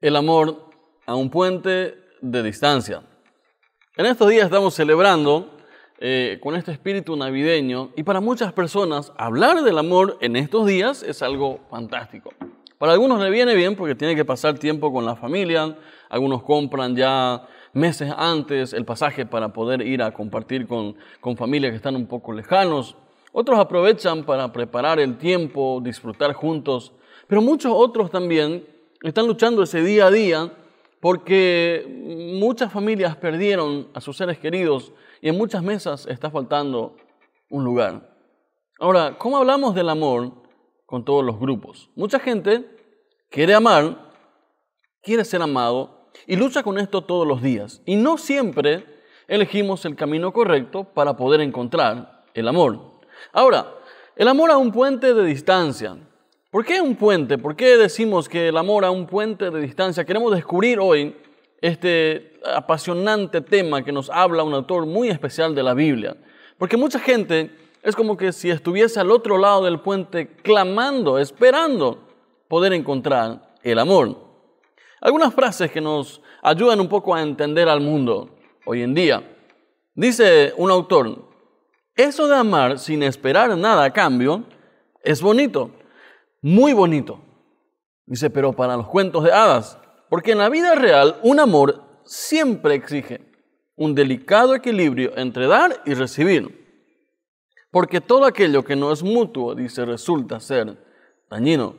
el amor a un puente de distancia. En estos días estamos celebrando eh, con este espíritu navideño y para muchas personas hablar del amor en estos días es algo fantástico. Para algunos le viene bien porque tiene que pasar tiempo con la familia, algunos compran ya meses antes el pasaje para poder ir a compartir con, con familias que están un poco lejanos, otros aprovechan para preparar el tiempo, disfrutar juntos, pero muchos otros también están luchando ese día a día porque muchas familias perdieron a sus seres queridos y en muchas mesas está faltando un lugar. Ahora, ¿cómo hablamos del amor con todos los grupos? Mucha gente quiere amar, quiere ser amado y lucha con esto todos los días. Y no siempre elegimos el camino correcto para poder encontrar el amor. Ahora, el amor a un puente de distancia. ¿Por qué un puente? ¿Por qué decimos que el amor a un puente de distancia? Queremos descubrir hoy este apasionante tema que nos habla un autor muy especial de la Biblia. Porque mucha gente es como que si estuviese al otro lado del puente clamando, esperando poder encontrar el amor. Algunas frases que nos ayudan un poco a entender al mundo hoy en día. Dice un autor, eso de amar sin esperar nada a cambio es bonito muy bonito. Dice, pero para los cuentos de hadas, porque en la vida real un amor siempre exige un delicado equilibrio entre dar y recibir. Porque todo aquello que no es mutuo, dice, resulta ser dañino.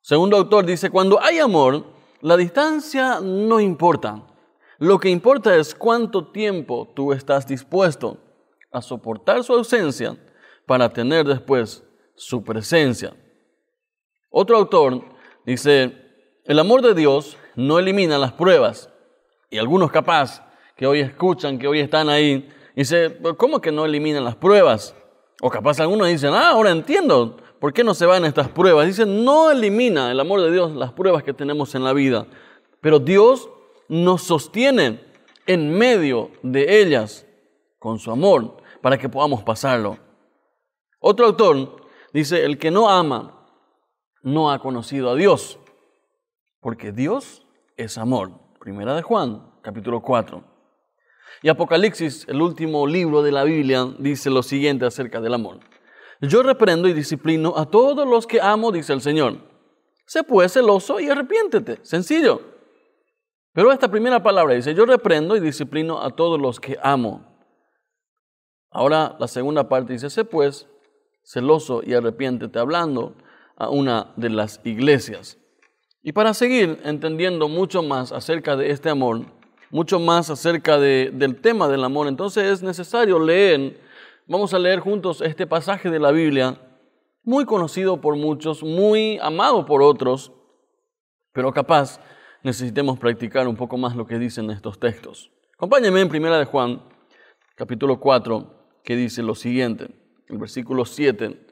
Segundo autor dice, cuando hay amor, la distancia no importa. Lo que importa es cuánto tiempo tú estás dispuesto a soportar su ausencia para tener después su presencia. Otro autor dice, el amor de Dios no elimina las pruebas. Y algunos capaz que hoy escuchan, que hoy están ahí, dice, ¿cómo que no eliminan las pruebas? O capaz algunos dicen, ah, ahora entiendo, ¿por qué no se van estas pruebas? Dicen, no elimina el amor de Dios las pruebas que tenemos en la vida, pero Dios nos sostiene en medio de ellas con su amor para que podamos pasarlo. Otro autor dice, el que no ama no ha conocido a Dios, porque Dios es amor. Primera de Juan, capítulo 4. Y Apocalipsis, el último libro de la Biblia, dice lo siguiente acerca del amor. Yo reprendo y disciplino a todos los que amo, dice el Señor. Sé pues celoso y arrepiéntete. Sencillo. Pero esta primera palabra dice, yo reprendo y disciplino a todos los que amo. Ahora la segunda parte dice, sé pues celoso y arrepiéntete, hablando a una de las iglesias. Y para seguir entendiendo mucho más acerca de este amor, mucho más acerca del tema del amor, entonces es necesario leer, vamos a leer juntos este pasaje de la Biblia, muy conocido por muchos, muy amado por otros, pero capaz necesitemos practicar un poco más lo que dicen estos textos. Acompáñenme en Primera de Juan, capítulo 4, que dice lo siguiente, el versículo 7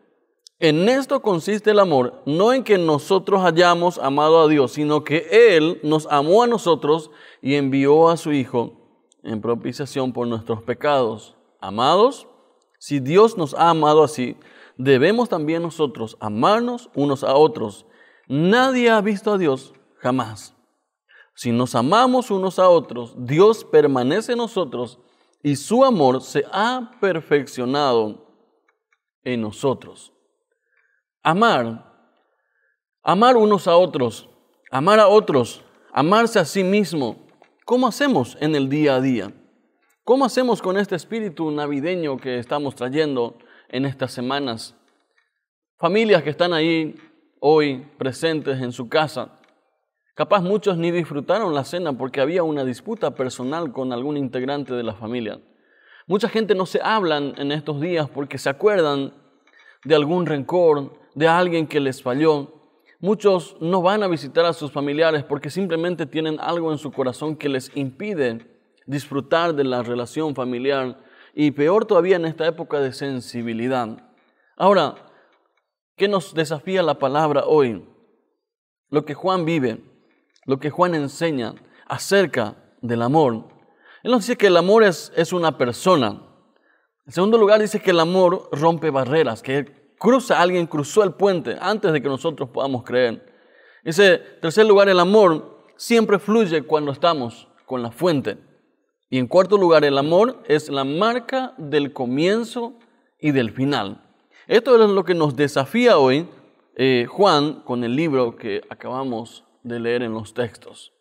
En esto consiste el amor, no en que nosotros hayamos amado a Dios, sino que Él nos amó a nosotros y envió a su Hijo en propiciación por nuestros pecados. Amados, si Dios nos ha amado así, debemos también nosotros amarnos unos a otros. Nadie ha visto a Dios jamás. Si nos amamos unos a otros, Dios permanece en nosotros y su amor se ha perfeccionado en nosotros. Amar, amar unos a otros, amar a otros, amarse a sí mismo. ¿Cómo hacemos en el día a día? ¿Cómo hacemos con este espíritu navideño que estamos trayendo en estas semanas? Familias que están ahí hoy presentes en su casa. Capaz muchos ni disfrutaron la cena porque había una disputa personal con algún integrante de la familia. Mucha gente no se hablan en estos días porque se acuerdan de algún rencor, de alguien que les falló. Muchos no van a visitar a sus familiares porque simplemente tienen algo en su corazón que les impide disfrutar de la relación familiar y peor todavía en esta época de sensibilidad. Ahora, ¿qué nos desafía la palabra hoy? Lo que Juan vive, lo que Juan enseña acerca del amor. Él nos dice que el amor es, es una persona. En segundo lugar, dice que el amor rompe barreras, que cruza, alguien cruzó el puente antes de que nosotros podamos creer. Dice, tercer lugar, el amor siempre fluye cuando estamos con la fuente. Y en cuarto lugar, el amor es la marca del comienzo y del final. Esto es lo que nos desafía hoy eh, Juan con el libro que acabamos de leer en los textos.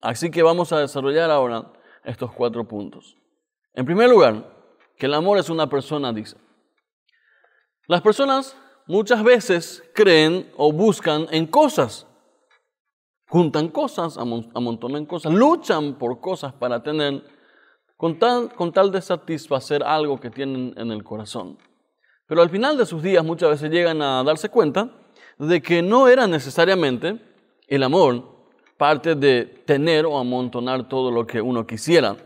Así que vamos a desarrollar ahora estos cuatro puntos. En primer lugar, que el amor es una persona, dice. Las personas muchas veces creen o buscan en cosas. Juntan cosas, amontonan cosas, luchan por cosas para tener, con tal, con tal de satisfacer algo que tienen en el corazón. Pero al final de sus días muchas veces llegan a darse cuenta de que no era necesariamente el amor parte de tener o amontonar todo lo que uno quisiera.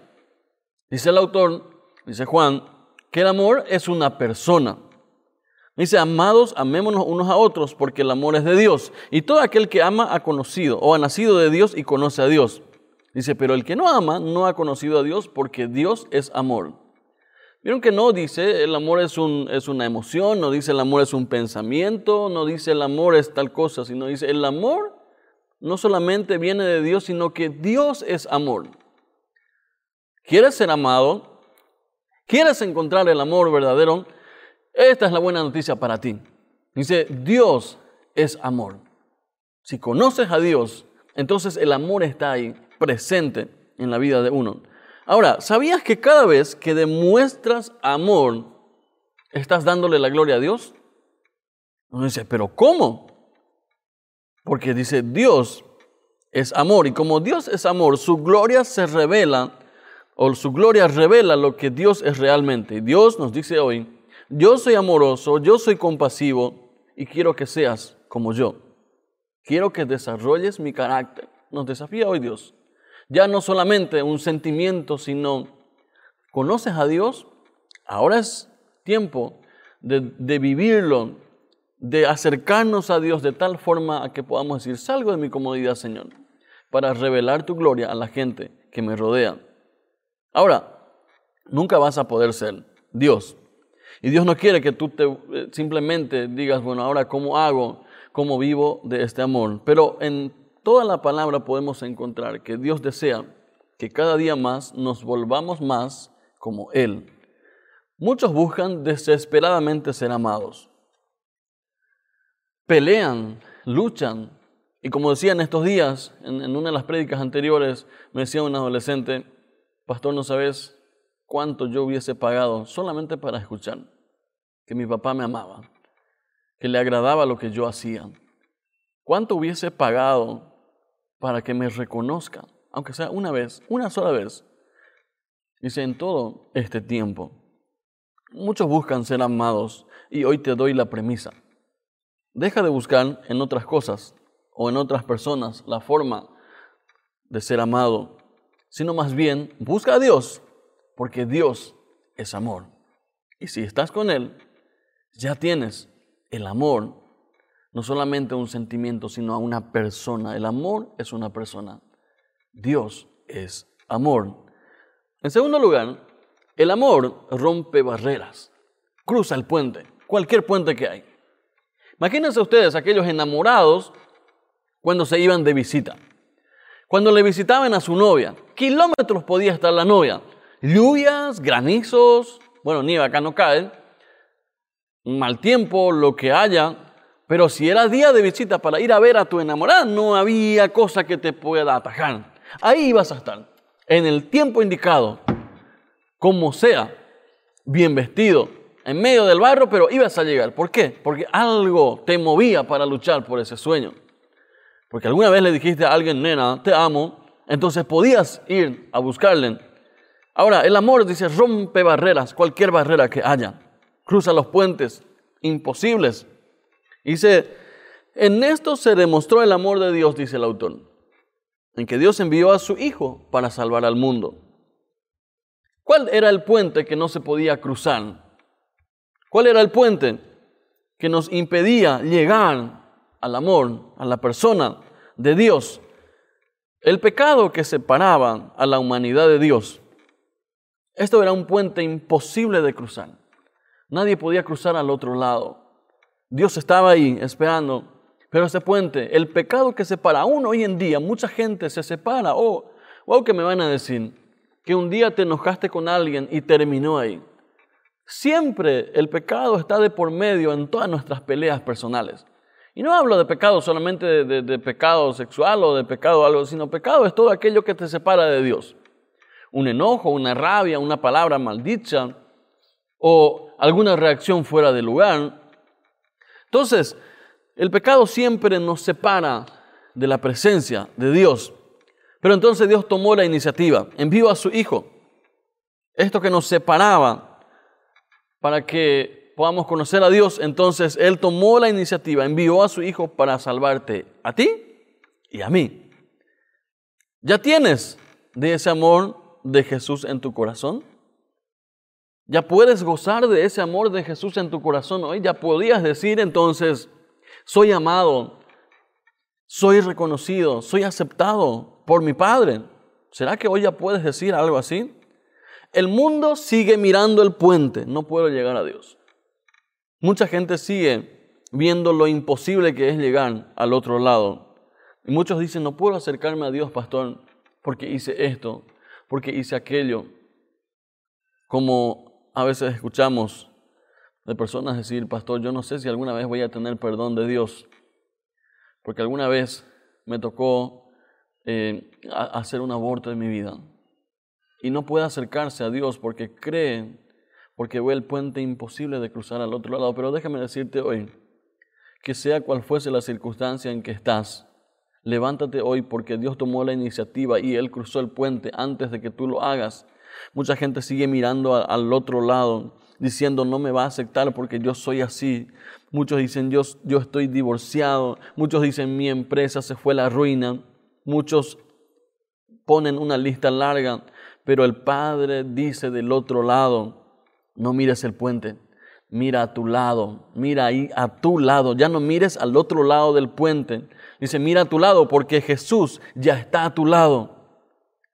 Dice el autor, dice Juan, que el amor es una persona. Dice, amados, amémonos unos a otros, porque el amor es de Dios. Y todo aquel que ama ha conocido o ha nacido de Dios y conoce a Dios. Dice, pero el que no ama no ha conocido a Dios, porque Dios es amor. Vieron que no dice el amor es, un, es una emoción, no dice el amor es un pensamiento, no dice el amor es tal cosa, sino dice el amor no solamente viene de Dios, sino que Dios es amor. ¿Quieres ser amado? ¿Quieres encontrar el amor verdadero? Esta es la buena noticia para ti. Dice, Dios es amor. Si conoces a Dios, entonces el amor está ahí, presente en la vida de uno. Ahora, ¿sabías que cada vez que demuestras amor, estás dándole la gloria a Dios? Uno dice, pero ¿cómo? Porque dice, Dios es amor y como Dios es amor, su gloria se revela o su gloria revela lo que Dios es realmente. Dios nos dice hoy, yo soy amoroso, yo soy compasivo y quiero que seas como yo. Quiero que desarrolles mi carácter. Nos desafía hoy Dios. Ya no solamente un sentimiento, sino conoces a Dios. Ahora es tiempo de, de vivirlo, de acercarnos a Dios de tal forma a que podamos decir, salgo de mi comodidad, Señor, para revelar tu gloria a la gente que me rodea. Ahora, nunca vas a poder ser Dios. Y Dios no quiere que tú te, eh, simplemente digas, bueno, ahora cómo hago, cómo vivo de este amor. Pero en toda la palabra podemos encontrar que Dios desea que cada día más nos volvamos más como Él. Muchos buscan desesperadamente ser amados pelean, luchan. Y como decía en estos días, en, una de las prédicas anteriores, me decía un adolescente, pastor, no sabes cuánto yo hubiese pagado solamente para escuchar que mi papá me amaba, que le agradaba lo que yo hacía. ¿Cuánto hubiese pagado para que me reconozca, aunque sea una vez, una sola vez? Dice, en todo este tiempo. Muchos buscan ser amados y hoy te doy la premisa. Deja de buscar en otras cosas o en otras personas la forma de ser amado, sino más bien busca a Dios, porque Dios es amor. Y si estás con Él, ya tienes el amor, no solamente un sentimiento, sino a una persona. El amor es una persona. Dios es amor. En segundo lugar, el amor rompe barreras, cruza el puente, cualquier puente que hay. Imagínense ustedes aquellos enamorados cuando se iban de visita. Cuando le visitaban a su novia, kilómetros podía estar la novia. Lluvias, granizos, bueno, nieve acá no cae, mal tiempo, lo que haya, pero si era día de visita para ir a ver a tu enamorada, no había cosa que te pueda atajar. Ahí ibas a estar, en el tiempo indicado, como sea, bien vestido, en medio del barro, pero ibas a llegar. ¿Por qué? Porque algo te movía para luchar por ese sueño. Porque alguna vez le dijiste a alguien, nena, te amo, entonces podías ir a buscarle. Ahora, el amor dice, rompe barreras, cualquier barrera que haya. Cruza los puentes imposibles. Dice, en esto se demostró el amor de Dios, dice el autor, en que Dios envió a su Hijo para salvar al mundo. ¿Cuál era el puente que no se podía cruzar? ¿Cuál era el puente que nos impedía llegar al amor, a la persona de Dios? El pecado que separaba a la humanidad de Dios. Esto era un puente imposible de cruzar. Nadie podía cruzar al otro lado. Dios estaba ahí esperando. Pero ese puente, el pecado que separa, aún hoy en día, mucha gente se separa. Oh, wow, que me van a decir que un día te enojaste con alguien y terminó ahí. Siempre el pecado está de por medio en todas nuestras peleas personales. Y no hablo de pecado solamente de, pecado sexual o de pecado algo, sino pecado es todo aquello que te separa de Dios. Un enojo, una rabia, una palabra maldicha o alguna reacción fuera de lugar. Entonces, el pecado siempre nos separa de la presencia de Dios. Pero entonces Dios tomó la iniciativa, envió a su Hijo. Esto que nos separaba para que podamos conocer a Dios, entonces Él tomó la iniciativa, envió a su Hijo para salvarte a ti y a mí. ¿Ya tienes de ese amor de Jesús en tu corazón? ¿Ya puedes gozar de ese amor de Jesús en tu corazón hoy? ¿Ya podías decir entonces, soy amado, soy reconocido, soy aceptado por mi Padre. ¿Será que hoy ya puedes decir algo así? El mundo sigue mirando el puente, no puedo llegar a Dios. Mucha gente sigue viendo lo imposible que es llegar al otro lado. Y muchos dicen, no puedo acercarme a Dios, pastor, porque hice esto, porque hice aquello. Como a veces escuchamos de personas decir, pastor, yo no sé si alguna vez voy a tener perdón de Dios, porque alguna vez me tocó eh, hacer un aborto en mi vida. Y no puede acercarse a Dios porque cree, porque ve el puente imposible de cruzar al otro lado. Pero déjame decirte hoy, que sea cual fuese la circunstancia en que estás, levántate hoy porque Dios tomó la iniciativa y Él cruzó el puente antes de que tú lo hagas. Mucha gente sigue mirando al otro lado, diciendo no me va a aceptar porque yo soy así. Muchos dicen yo, yo estoy divorciado. Muchos dicen mi empresa se fue la ruina. Muchos ponen una lista larga, pero el Padre dice del otro lado, no mires el puente, mira a tu lado, mira ahí a tu lado, ya no mires al otro lado del puente. Dice, mira a tu lado porque Jesús ya está a tu lado.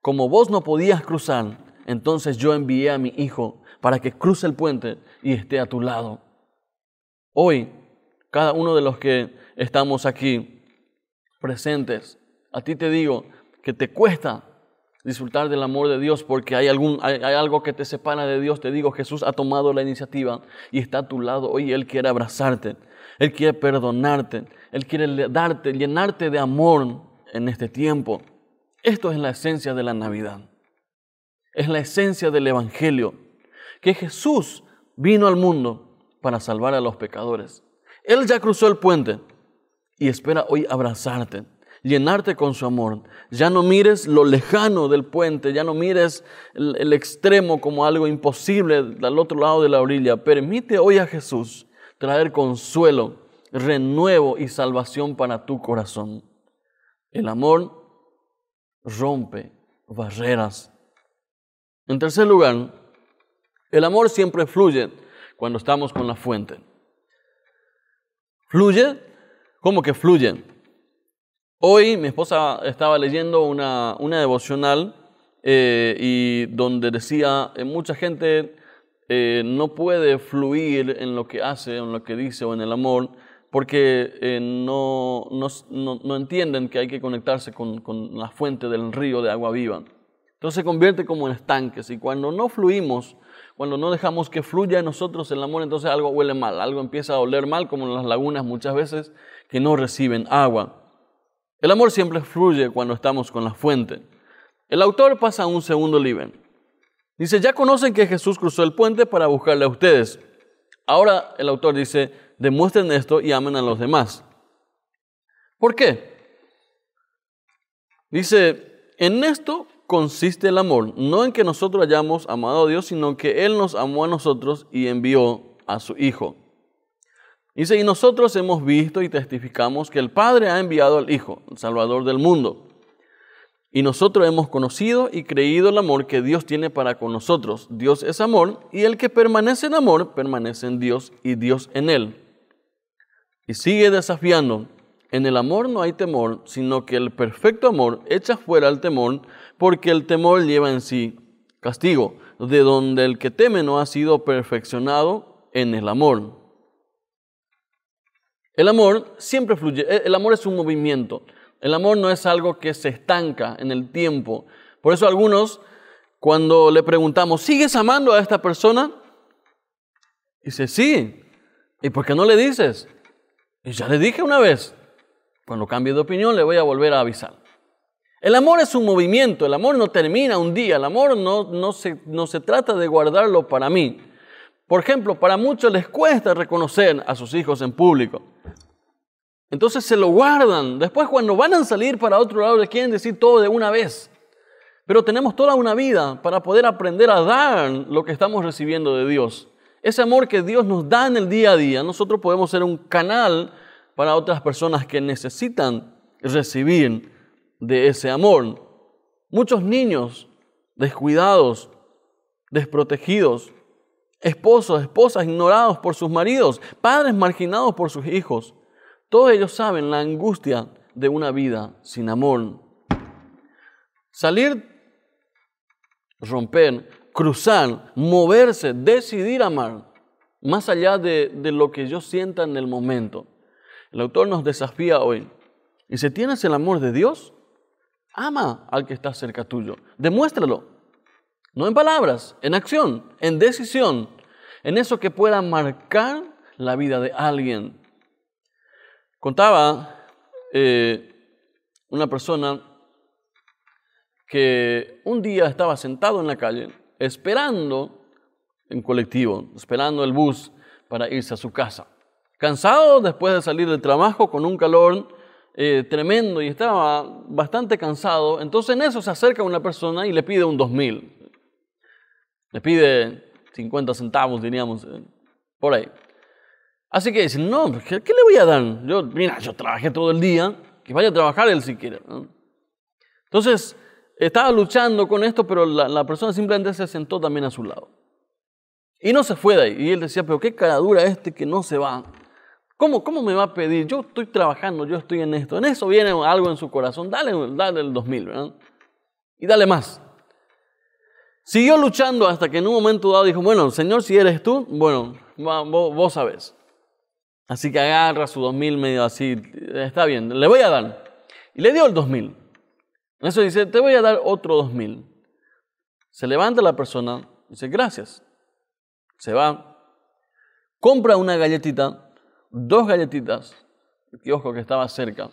Como vos no podías cruzar, entonces yo envié a mi Hijo para que cruce el puente y esté a tu lado. Hoy, cada uno de los que estamos aquí presentes, a ti te digo que te cuesta disfrutar del amor de Dios porque hay, algún, hay, algo que te separa de Dios. Te digo, Jesús ha tomado la iniciativa y está a tu lado. Hoy Él quiere abrazarte, Él quiere perdonarte, Él quiere darte, llenarte de amor en este tiempo. Esto es la esencia de la Navidad. Es la esencia del Evangelio. Que Jesús vino al mundo para salvar a los pecadores. Él ya cruzó el puente y espera hoy abrazarte llenarte con su amor. Ya no mires lo lejano del puente, ya no mires el, extremo como algo imposible al otro lado de la orilla. Permite hoy a Jesús traer consuelo, renuevo y salvación para tu corazón. El amor rompe barreras. En tercer lugar, el amor siempre fluye cuando estamos con la fuente. ¿Fluye? ¿Cómo que fluye? Hoy mi esposa estaba leyendo una, devocional eh, y donde decía, eh, mucha gente eh, no puede fluir en lo que hace, en lo que dice o en el amor, porque no, no, entienden que hay que conectarse con, con, la fuente del río de agua viva. Entonces se convierte como en estanques y cuando no fluimos, cuando no dejamos que fluya en nosotros el amor, entonces algo huele mal, algo empieza a oler mal, como en las lagunas muchas veces que no reciben agua. El amor siempre fluye cuando estamos con la fuente. El autor pasa a un segundo nivel. Dice, ya conocen que Jesús cruzó el puente para buscarle a ustedes. Ahora el autor dice, demuestren esto y amen a los demás. ¿Por qué? Dice, en esto consiste el amor, no en que nosotros hayamos amado a Dios, sino que Él nos amó a nosotros y envió a su Hijo. Dice, y nosotros hemos visto y testificamos que el Padre ha enviado al Hijo, el Salvador del mundo. Y nosotros hemos conocido y creído el amor que Dios tiene para con nosotros. Dios es amor y el que permanece en amor permanece en Dios y Dios en él. Y sigue desafiando. En el amor no hay temor, sino que el perfecto amor echa fuera el temor, porque el temor lleva en sí castigo, de donde el que teme no ha sido perfeccionado en el amor. El amor siempre fluye, el amor es un movimiento. El amor no es algo que se estanca en el tiempo. Por eso algunos, cuando le preguntamos, ¿sigues amando a esta persona? Dice, sí. ¿Y por qué no le dices? Y ya le dije una vez. Cuando cambie de opinión le voy a volver a avisar. El amor es un movimiento, el amor no termina un día, el amor no, no, se, no se trata de guardarlo para mí. Por ejemplo, para muchos les cuesta reconocer a sus hijos en público. Entonces se lo guardan. Después cuando van a salir para otro lado les quieren decir todo de una vez. Pero tenemos toda una vida para poder aprender a dar lo que estamos recibiendo de Dios. Ese amor que Dios nos da en el día a día, nosotros podemos ser un canal para otras personas que necesitan recibir de ese amor. Muchos niños descuidados, desprotegidos, esposos, esposas ignorados por sus maridos, padres marginados por sus hijos. Todos ellos saben la angustia de una vida sin amor. Salir, romper, cruzar, moverse, decidir amar, más allá de, de lo que yo sienta en el momento. El autor nos desafía hoy. Y si tienes el amor de Dios, ama al que está cerca tuyo. Demuéstralo. No en palabras, en acción, en decisión, en eso que pueda marcar la vida de alguien. Contaba eh, una persona que un día estaba sentado en la calle esperando en colectivo, esperando el bus para irse a su casa. Cansado después de salir del trabajo con un calor eh, tremendo y estaba bastante cansado, entonces en eso se acerca una persona y le pide un 2000. Le pide 50 centavos, diríamos, eh, por ahí. Así que dicen, no, ¿qué, le voy a dar? Yo, mira, yo trabajé todo el día, que vaya a trabajar él si quiere. Entonces, estaba luchando con esto, pero la, persona simplemente se sentó también a su lado. Y no se fue de ahí. Y él decía, pero qué cara dura este que no se va. ¿Cómo, ¿Cómo me va a pedir? Yo estoy trabajando, yo estoy en esto. En eso viene algo en su corazón. Dale, dale el 2000, ¿verdad? Y dale más. Siguió luchando hasta que en un momento dado dijo, bueno, Señor, si eres tú, bueno, vos, vos sabés. Así que agarra su 2000 medio así, está bien, le voy a dar. Y le dio el 2000. Eso dice, te voy a dar otro 2000. Se levanta la persona, dice, gracias. Se va, compra una galletita, dos galletitas, que ojo que estaba cerca.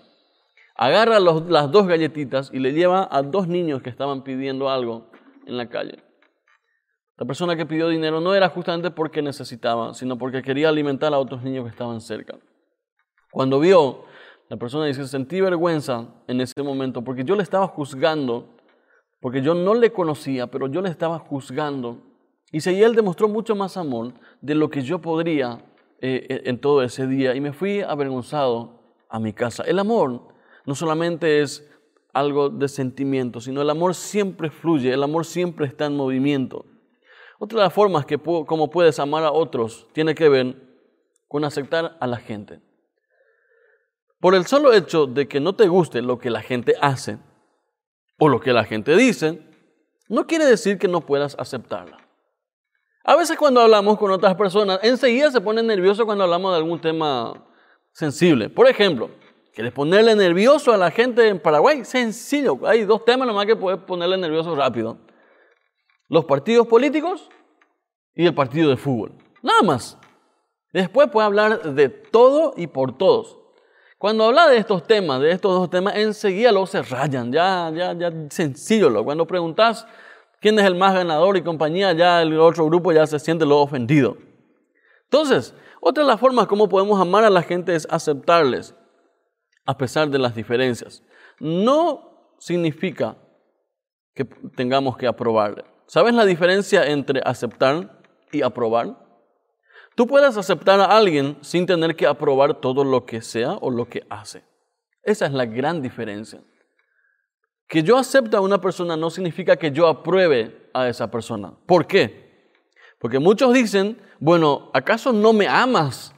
Agarra las dos galletitas y le lleva a dos niños que estaban pidiendo algo en la calle. La persona que pidió dinero no era justamente porque necesitaba, sino porque quería alimentar a otros niños que estaban cerca. Cuando vio, la persona dice, sentí vergüenza en ese momento porque yo le estaba juzgando, porque yo no le conocía, pero yo le estaba juzgando. Y él demostró mucho más amor de lo que yo podría eh, en todo ese día y me fui avergonzado a mi casa. El amor no solamente es algo de sentimiento, sino el amor siempre fluye, el amor siempre está en movimiento. Otra de las formas que como puedes amar a otros tiene que ver con aceptar a la gente. Por el solo hecho de que no te guste lo que la gente hace o lo que la gente dice, no quiere decir que no puedas aceptarla. A veces cuando hablamos con otras personas, enseguida se ponen nerviosos cuando hablamos de algún tema sensible. Por ejemplo, ¿quieres ponerle nervioso a la gente en Paraguay? Sencillo, hay dos temas nomás que puedes ponerle nervioso rápido los partidos políticos y el partido de fútbol. Nada más. Después puede hablar de todo y por todos. Cuando habla de estos temas, de estos dos temas, enseguida lo se rayan, ya, ya, ya sencillo. Lo. Cuando preguntas quién es el más ganador y compañía, ya el otro grupo ya se siente lo ofendido. Entonces, otra de las formas como podemos amar a la gente es aceptarles, a pesar de las diferencias. No significa que tengamos que aprobarle. ¿Sabes la diferencia entre aceptar y aprobar? Tú puedes aceptar a alguien sin tener que aprobar todo lo que sea o lo que hace. Esa es la gran diferencia. Que yo acepte a una persona no significa que yo apruebe a esa persona. ¿Por qué? Porque muchos dicen, bueno, ¿acaso no me amas?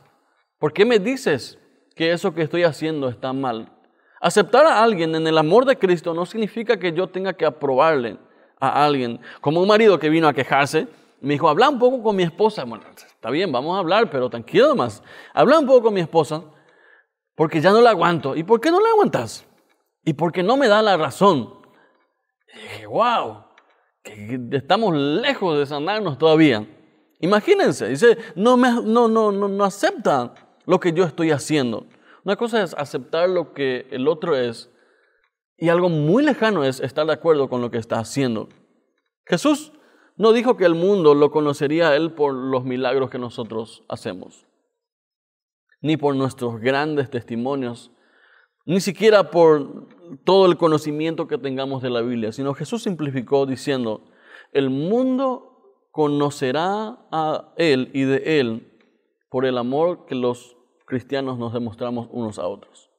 ¿Por qué me dices que eso que estoy haciendo está mal? Aceptar a alguien en el amor de Cristo no significa que yo tenga que aprobarle a alguien. Como un marido que vino a quejarse, me dijo, habla un poco con mi esposa. Bueno, está bien, vamos a hablar, pero tranquilo más. Habla un poco con mi esposa porque ya no la aguanto. ¿Y por qué no la aguantas? Y porque no me da la razón. Y dije, wow, que estamos lejos de sanarnos todavía. Imagínense, dice, no, me, no, no, no, no acepta lo que yo estoy haciendo. Una cosa es aceptar lo que el otro es y algo muy lejano es estar de acuerdo con lo que está haciendo. Jesús no dijo que el mundo lo conocería a Él por los milagros que nosotros hacemos, ni por nuestros grandes testimonios, ni siquiera por todo el conocimiento que tengamos de la Biblia, sino Jesús simplificó diciendo, el mundo conocerá a Él y de Él por el amor que los cristianos nos demostramos unos a otros.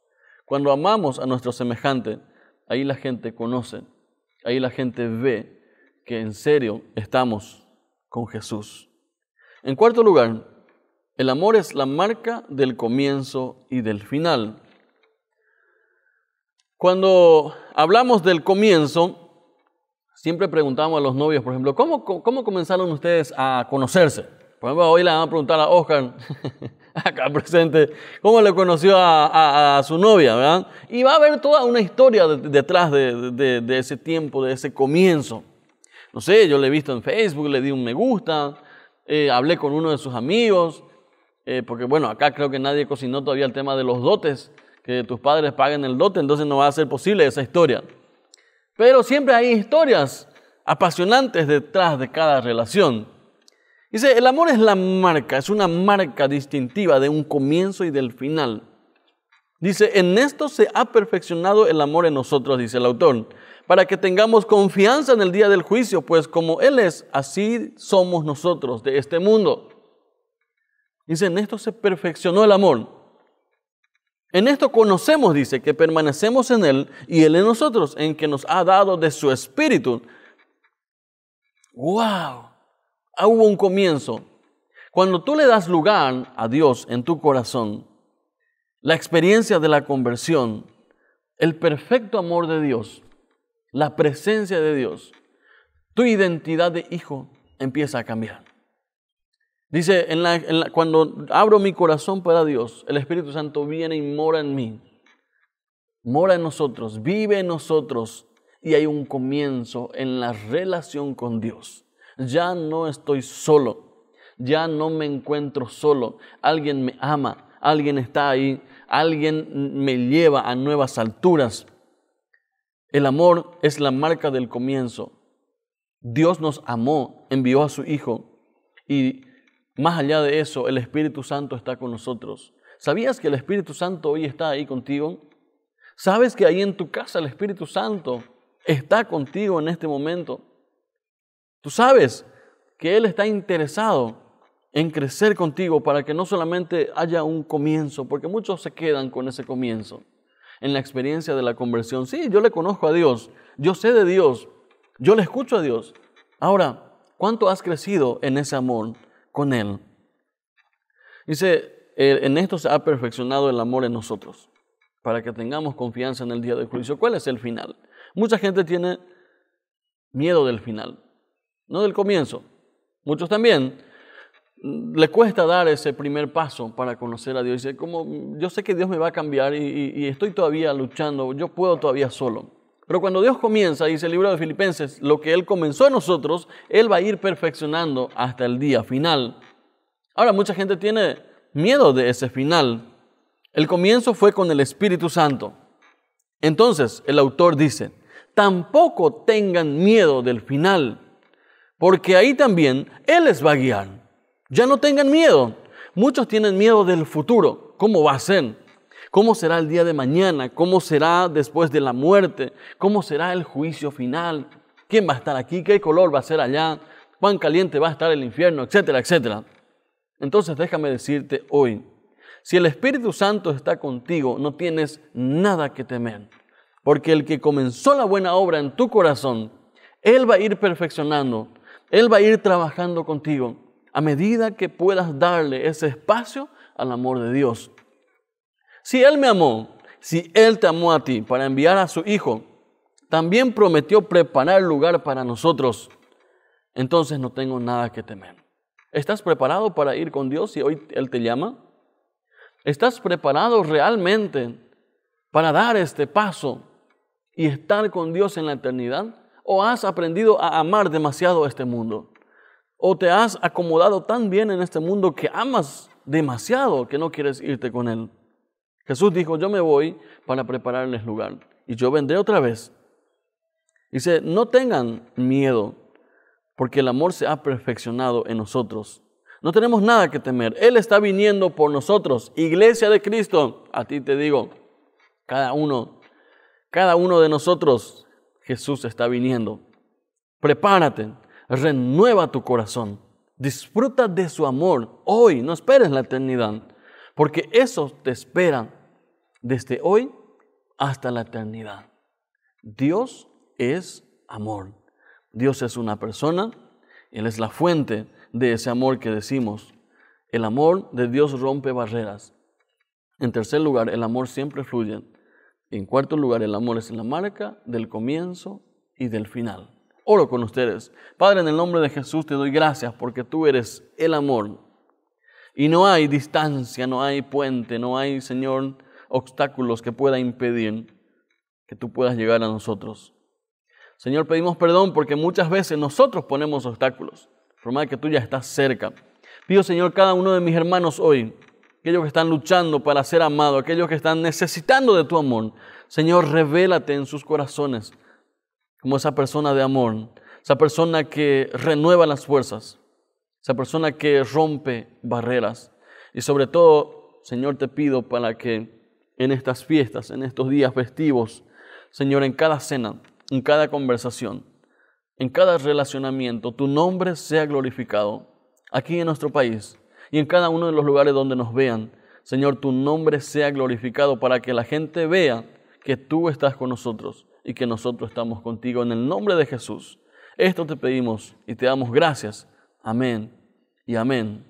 Cuando amamos a nuestro semejante, ahí la gente conoce, ahí la gente ve que en serio estamos con Jesús. En cuarto lugar, el amor es la marca del comienzo y del final. Cuando hablamos del comienzo, siempre preguntamos a los novios, por ejemplo, ¿cómo, cómo comenzaron ustedes a conocerse? Por ejemplo, hoy le van a preguntar a Oscar, acá presente, cómo le conoció a, su novia, ¿verdad? Y va a haber toda una historia detrás de, ese tiempo, de ese comienzo. No sé, yo le he visto en Facebook, le di un me gusta, eh, hablé con uno de sus amigos, eh, porque bueno, acá creo que nadie cocinó todavía el tema de los dotes, que tus padres paguen el dote, entonces no va a ser posible esa historia. Pero siempre hay historias apasionantes detrás de cada relación. Dice, el amor es la marca, es una marca distintiva de un comienzo y del final. Dice, en esto se ha perfeccionado el amor en nosotros, dice el autor, para que tengamos confianza en el día del juicio, pues como Él es, así somos nosotros de este mundo. Dice, en esto se perfeccionó el amor. En esto conocemos, dice, que permanecemos en Él y Él en nosotros, en que nos ha dado de su espíritu. ¡Wow! Ah, hubo un comienzo. Cuando tú le das lugar a Dios en tu corazón, la experiencia de la conversión, el perfecto amor de Dios, la presencia de Dios, tu identidad de hijo empieza a cambiar. Dice, cuando abro mi corazón para Dios, el Espíritu Santo viene y mora en mí, mora en nosotros, vive en nosotros y hay un comienzo en la relación con Dios ya no estoy solo, ya no me encuentro solo, alguien me ama, alguien está ahí, alguien me lleva a nuevas alturas. El amor es la marca del comienzo. Dios nos amó, envió a su Hijo y más allá de eso, el Espíritu Santo está con nosotros. ¿Sabías que el Espíritu Santo hoy está ahí contigo? ¿Sabes que ahí en tu casa el Espíritu Santo está contigo en este momento? Tú sabes que Él está interesado en crecer contigo para que no solamente haya un comienzo, porque muchos se quedan con ese comienzo, en la experiencia de la conversión. Sí, yo le conozco a Dios, yo sé de Dios, yo le escucho a Dios. Ahora, ¿cuánto has crecido en ese amor con Él? Dice, en esto se ha perfeccionado el amor en nosotros, para que tengamos confianza en el día del juicio. ¿Cuál es el final? Mucha gente tiene miedo del final no del comienzo. Muchos también mm, le cuesta dar ese primer paso para conocer a Dios. Dice, como yo sé que Dios me va a cambiar y, estoy todavía luchando, yo puedo todavía solo. Pero cuando Dios comienza, dice el libro de Filipenses, lo que Él comenzó en nosotros, Él va a ir perfeccionando hasta el día final. Ahora, mucha gente tiene miedo de ese final. El comienzo fue con el Espíritu Santo. Entonces, el autor dice, tampoco tengan miedo del final porque ahí también Él les va a guiar. Ya no tengan miedo. Muchos tienen miedo del futuro. ¿Cómo va a ser? ¿Cómo será el día de mañana? ¿Cómo será después de la muerte? ¿Cómo será el juicio final? ¿Quién va a estar aquí? ¿Qué color va a ser allá? ¿Cuán caliente va a estar el infierno? Etcétera, etcétera. Entonces déjame decirte hoy, si el Espíritu Santo está contigo, no tienes nada que temer porque el que comenzó la buena obra en tu corazón, Él va a ir perfeccionando, Él va a ir trabajando contigo a medida que puedas darle ese espacio al amor de Dios. Si Él me amó, si Él te amó a ti para enviar a su Hijo, también prometió preparar lugar para nosotros, entonces no tengo nada que temer. ¿Estás preparado para ir con Dios si hoy Él te llama? ¿Estás preparado realmente para dar este paso y estar con Dios en la eternidad? ¿O has aprendido a amar demasiado este mundo? ¿O te has acomodado tan bien en este mundo que amas demasiado que no quieres irte con Él? Jesús dijo, yo me voy para prepararles lugar y yo vendré otra vez. Dice, no tengan miedo, porque el amor se ha perfeccionado en nosotros. No tenemos nada que temer. Él está viniendo por nosotros. Iglesia de Cristo, a ti te digo, cada uno, cada uno de nosotros, Jesús está viniendo. Prepárate, renueva tu corazón. Disfruta de su amor hoy, no esperes la eternidad, porque eso te espera desde hoy hasta la eternidad. Dios es amor. Dios es una persona, Él es la fuente de ese amor que decimos. El amor de Dios rompe barreras. En tercer lugar, el amor siempre fluye. En cuarto lugar, el amor es la marca del comienzo y del final. Oro con ustedes. Padre, en el nombre de Jesús te doy gracias porque tú eres el amor. Y no hay distancia, no hay puente, no hay, Señor, obstáculos que pueda impedir que tú puedas llegar a nosotros. Señor, pedimos perdón porque muchas veces nosotros ponemos obstáculos, por que tú ya estás cerca. Pido, Señor, cada uno de mis hermanos hoy, aquellos que están luchando para ser amados, aquellos que están necesitando de tu amor, Señor, revélate en sus corazones como esa persona de amor, esa persona que renueva las fuerzas, esa persona que rompe barreras. Y sobre todo, Señor, te pido para que en estas fiestas, en estos días festivos, Señor, en cada cena, en cada conversación, en cada relacionamiento, tu nombre sea glorificado aquí en nuestro país y en cada uno de los lugares donde nos vean. Señor, tu nombre sea glorificado para que la gente vea que tú estás con nosotros y que nosotros estamos contigo. En el nombre de Jesús, esto te pedimos y te damos gracias. Amén y amén.